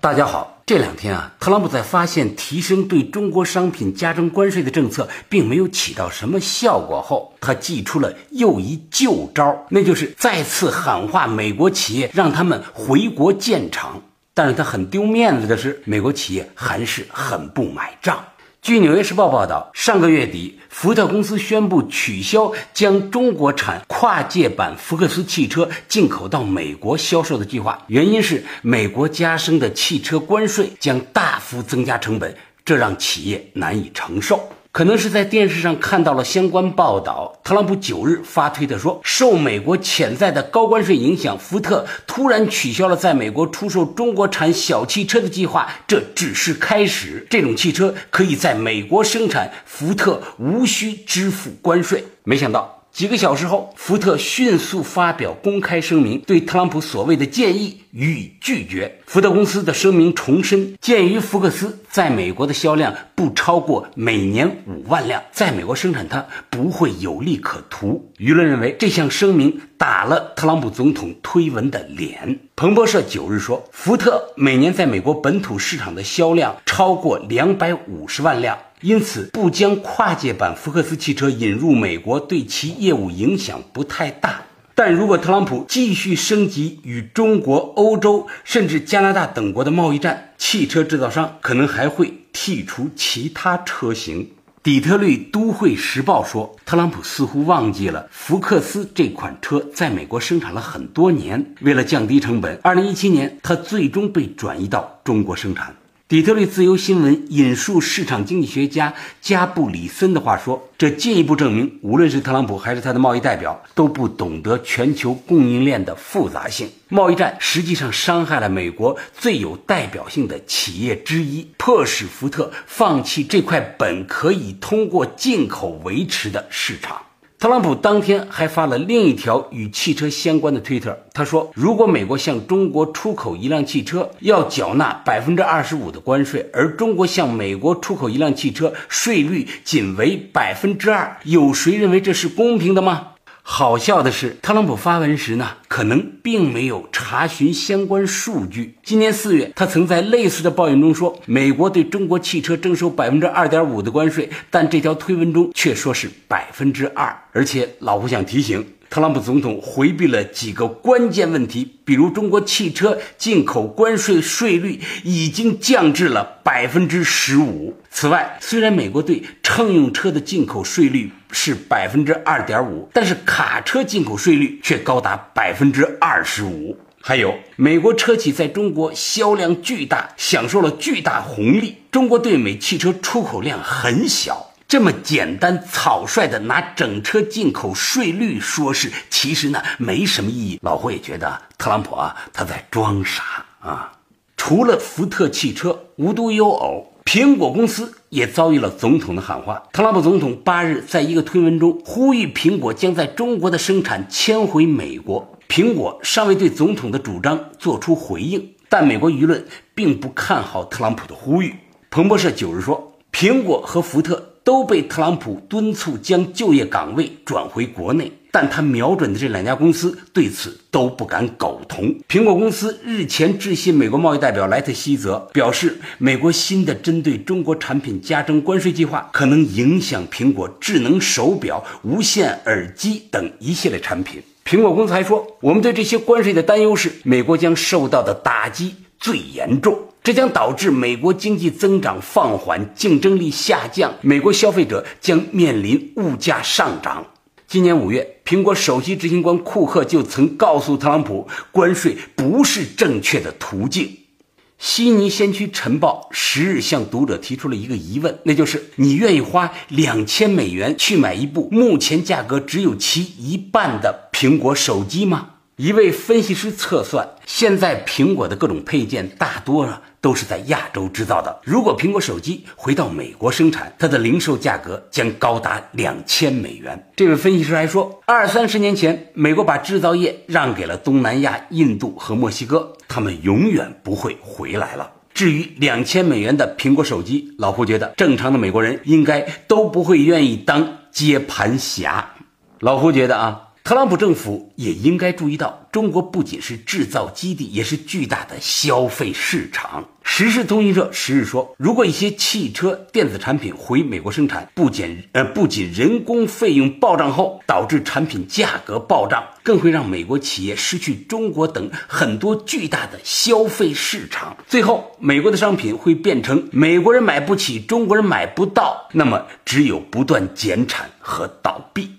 大家好，这两天啊，特朗普在发现提升对中国商品加征关税的政策并没有起到什么效果后，他祭出了又一旧招，那就是再次喊话美国企业，让他们回国建厂。但是他很丢面子的是，美国企业还是很不买账。据《纽约时报》报道，上个月底，福特公司宣布取消将中国产跨界版福克斯汽车进口到美国销售的计划，原因是美国加征的汽车关税将大幅增加成本，这让企业难以承受。可能是在电视上看到了相关报道，特朗普九日发推特说，受美国潜在的高关税影响，福特突然取消了在美国出售中国产小汽车的计划，这只是开始。这种汽车可以在美国生产，福特无需支付关税。没想到。几个小时后，福特迅速发表公开声明，对特朗普所谓的建议予以拒绝。福特公司的声明重申，鉴于福克斯在美国的销量不超过每年五万辆，在美国生产它不会有利可图。舆论认为这项声明打了特朗普总统推文的脸。彭博社九日说，福特每年在美国本土市场的销量超过两百五十万辆。因此，不将跨界版福克斯汽车引入美国，对其业务影响不太大。但如果特朗普继续升级与中国、欧洲甚至加拿大等国的贸易战，汽车制造商可能还会剔除其他车型。底特律都会时报说，特朗普似乎忘记了福克斯这款车在美国生产了很多年，为了降低成本，2017年它最终被转移到中国生产。底特律自由新闻引述市场经济学家加布里森的话说：“这进一步证明，无论是特朗普还是他的贸易代表，都不懂得全球供应链的复杂性。贸易战实际上伤害了美国最有代表性的企业之一，迫使福特放弃这块本可以通过进口维持的市场。”特朗普当天还发了另一条与汽车相关的推特，他说：“如果美国向中国出口一辆汽车，要缴纳百分之二十五的关税，而中国向美国出口一辆汽车，税率仅为百分之二，有谁认为这是公平的吗？”好笑的是，特朗普发文时呢，可能并没有查询相关数据。今年四月，他曾在类似的抱怨中说，美国对中国汽车征收百分之二点五的关税，但这条推文中却说是百分之二。而且，老胡想提醒。特朗普总统回避了几个关键问题，比如中国汽车进口关税税率已经降至了百分之十五。此外，虽然美国对乘用车的进口税率是百分之二点五，但是卡车进口税率却高达百分之二十五。还有，美国车企在中国销量巨大，享受了巨大红利，中国对美汽车出口量很小。这么简单草率的拿整车进口税率说事，其实呢没什么意义。老胡也觉得特朗普啊他在装傻啊。除了福特汽车，无独有偶，苹果公司也遭遇了总统的喊话。特朗普总统八日在一个推文中呼吁苹果将在中国的生产迁回美国。苹果尚未对总统的主张做出回应，但美国舆论并不看好特朗普的呼吁。彭博社九日说，苹果和福特。都被特朗普敦促将就业岗位转回国内，但他瞄准的这两家公司对此都不敢苟同。苹果公司日前致信美国贸易代表莱特希泽，表示美国新的针对中国产品加征关税计划可能影响苹果智能手表、无线耳机等一系列产品。苹果公司还说，我们对这些关税的担忧是，美国将受到的打击最严重。这将导致美国经济增长放缓，竞争力下降，美国消费者将面临物价上涨。今年五月，苹果首席执行官库克就曾告诉特朗普，关税不是正确的途径。悉尼先驱晨报十日向读者提出了一个疑问，那就是你愿意花两千美元去买一部目前价格只有其一半的苹果手机吗？一位分析师测算，现在苹果的各种配件大多呢都是在亚洲制造的。如果苹果手机回到美国生产，它的零售价格将高达两千美元。这位分析师还说，二三十年前，美国把制造业让给了东南亚、印度和墨西哥，他们永远不会回来了。至于两千美元的苹果手机，老胡觉得正常的美国人应该都不会愿意当接盘侠。老胡觉得啊。特朗普政府也应该注意到，中国不仅是制造基地，也是巨大的消费市场。时事通讯社十日说，如果一些汽车电子产品回美国生产，不仅呃不仅人工费用暴涨后导致产品价格暴涨，更会让美国企业失去中国等很多巨大的消费市场。最后，美国的商品会变成美国人买不起，中国人买不到，那么只有不断减产和倒闭。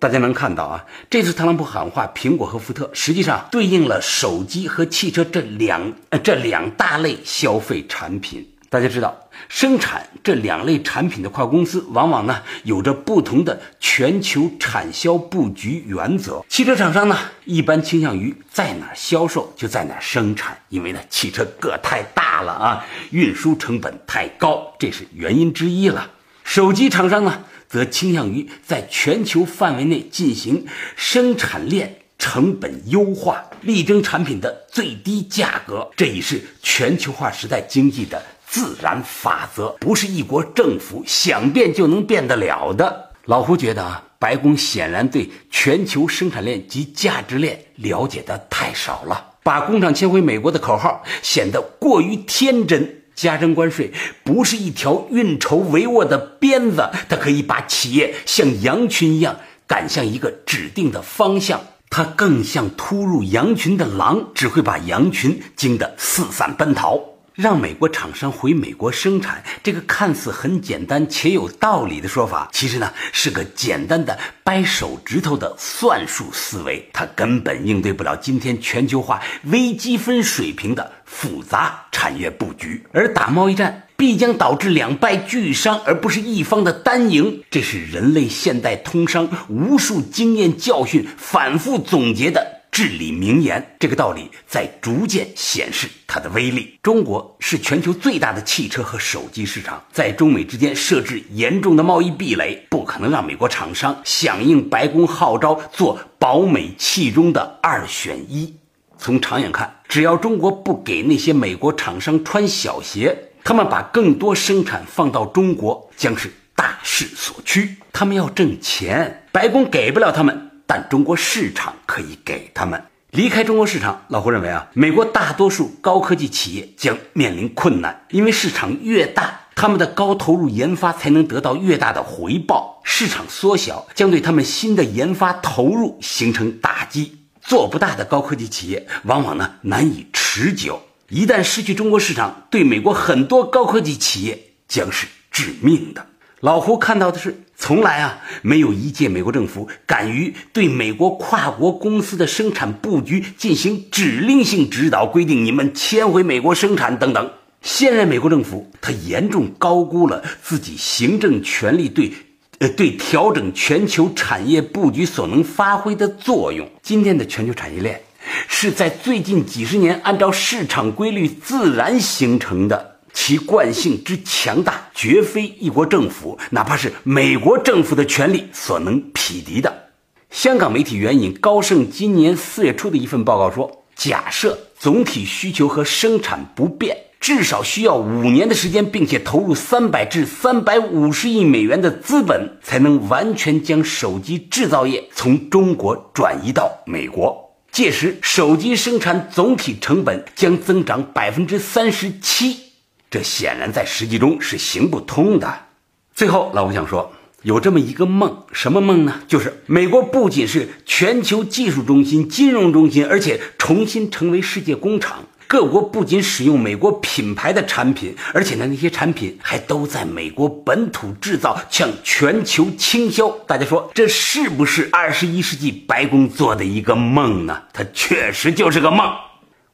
大家能看到啊，这次特朗普喊话苹果和福特，实际上对应了手机和汽车这两呃这两大类消费产品。大家知道，生产这两类产品的跨国公司，往往呢有着不同的全球产销布局原则。汽车厂商呢，一般倾向于在哪销售就在哪生产，因为呢汽车个太大了啊，运输成本太高，这是原因之一了。手机厂商呢？则倾向于在全球范围内进行生产链成本优化，力争产品的最低价格。这已是全球化时代经济的自然法则，不是一国政府想变就能变得了的。老胡觉得啊，白宫显然对全球生产链及价值链了解的太少了，把工厂迁回美国的口号显得过于天真。加征关税不是一条运筹帷幄的鞭子，它可以把企业像羊群一样赶向一个指定的方向，它更像突入羊群的狼，只会把羊群惊得四散奔逃。让美国厂商回美国生产，这个看似很简单且有道理的说法，其实呢是个简单的掰手指头的算术思维，它根本应对不了今天全球化微积分水平的复杂产业布局。而打贸易战必将导致两败俱伤，而不是一方的单赢，这是人类现代通商无数经验教训反复总结的。至理名言，这个道理在逐渐显示它的威力。中国是全球最大的汽车和手机市场，在中美之间设置严重的贸易壁垒，不可能让美国厂商响应白宫号召做保美器中的二选一。从长远看，只要中国不给那些美国厂商穿小鞋，他们把更多生产放到中国，将是大势所趋。他们要挣钱，白宫给不了他们。但中国市场可以给他们离开中国市场。老胡认为啊，美国大多数高科技企业将面临困难，因为市场越大，他们的高投入研发才能得到越大的回报。市场缩小将对他们新的研发投入形成打击。做不大的高科技企业往往呢难以持久。一旦失去中国市场，对美国很多高科技企业将是致命的。老胡看到的是，从来啊没有一届美国政府敢于对美国跨国公司的生产布局进行指令性指导，规定你们迁回美国生产等等。现任美国政府他严重高估了自己行政权力对，呃对调整全球产业布局所能发挥的作用。今天的全球产业链是在最近几十年按照市场规律自然形成的。其惯性之强大，绝非一国政府，哪怕是美国政府的权力所能匹敌的。香港媒体援引高盛今年四月初的一份报告说，假设总体需求和生产不变，至少需要五年的时间，并且投入三百至三百五十亿美元的资本，才能完全将手机制造业从中国转移到美国。届时，手机生产总体成本将增长百分之三十七。这显然在实际中是行不通的。最后，老吴想说，有这么一个梦，什么梦呢？就是美国不仅是全球技术中心、金融中心，而且重新成为世界工厂。各国不仅使用美国品牌的产品，而且呢，那些产品还都在美国本土制造，向全球倾销。大家说，这是不是二十一世纪白宫做的一个梦呢？它确实就是个梦。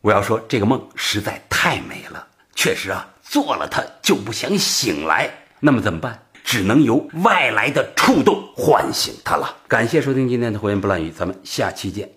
我要说，这个梦实在太美了，确实啊。做了，他就不想醒来，那么怎么办？只能由外来的触动唤醒他了。感谢收听今天的《胡言不乱语》，咱们下期见。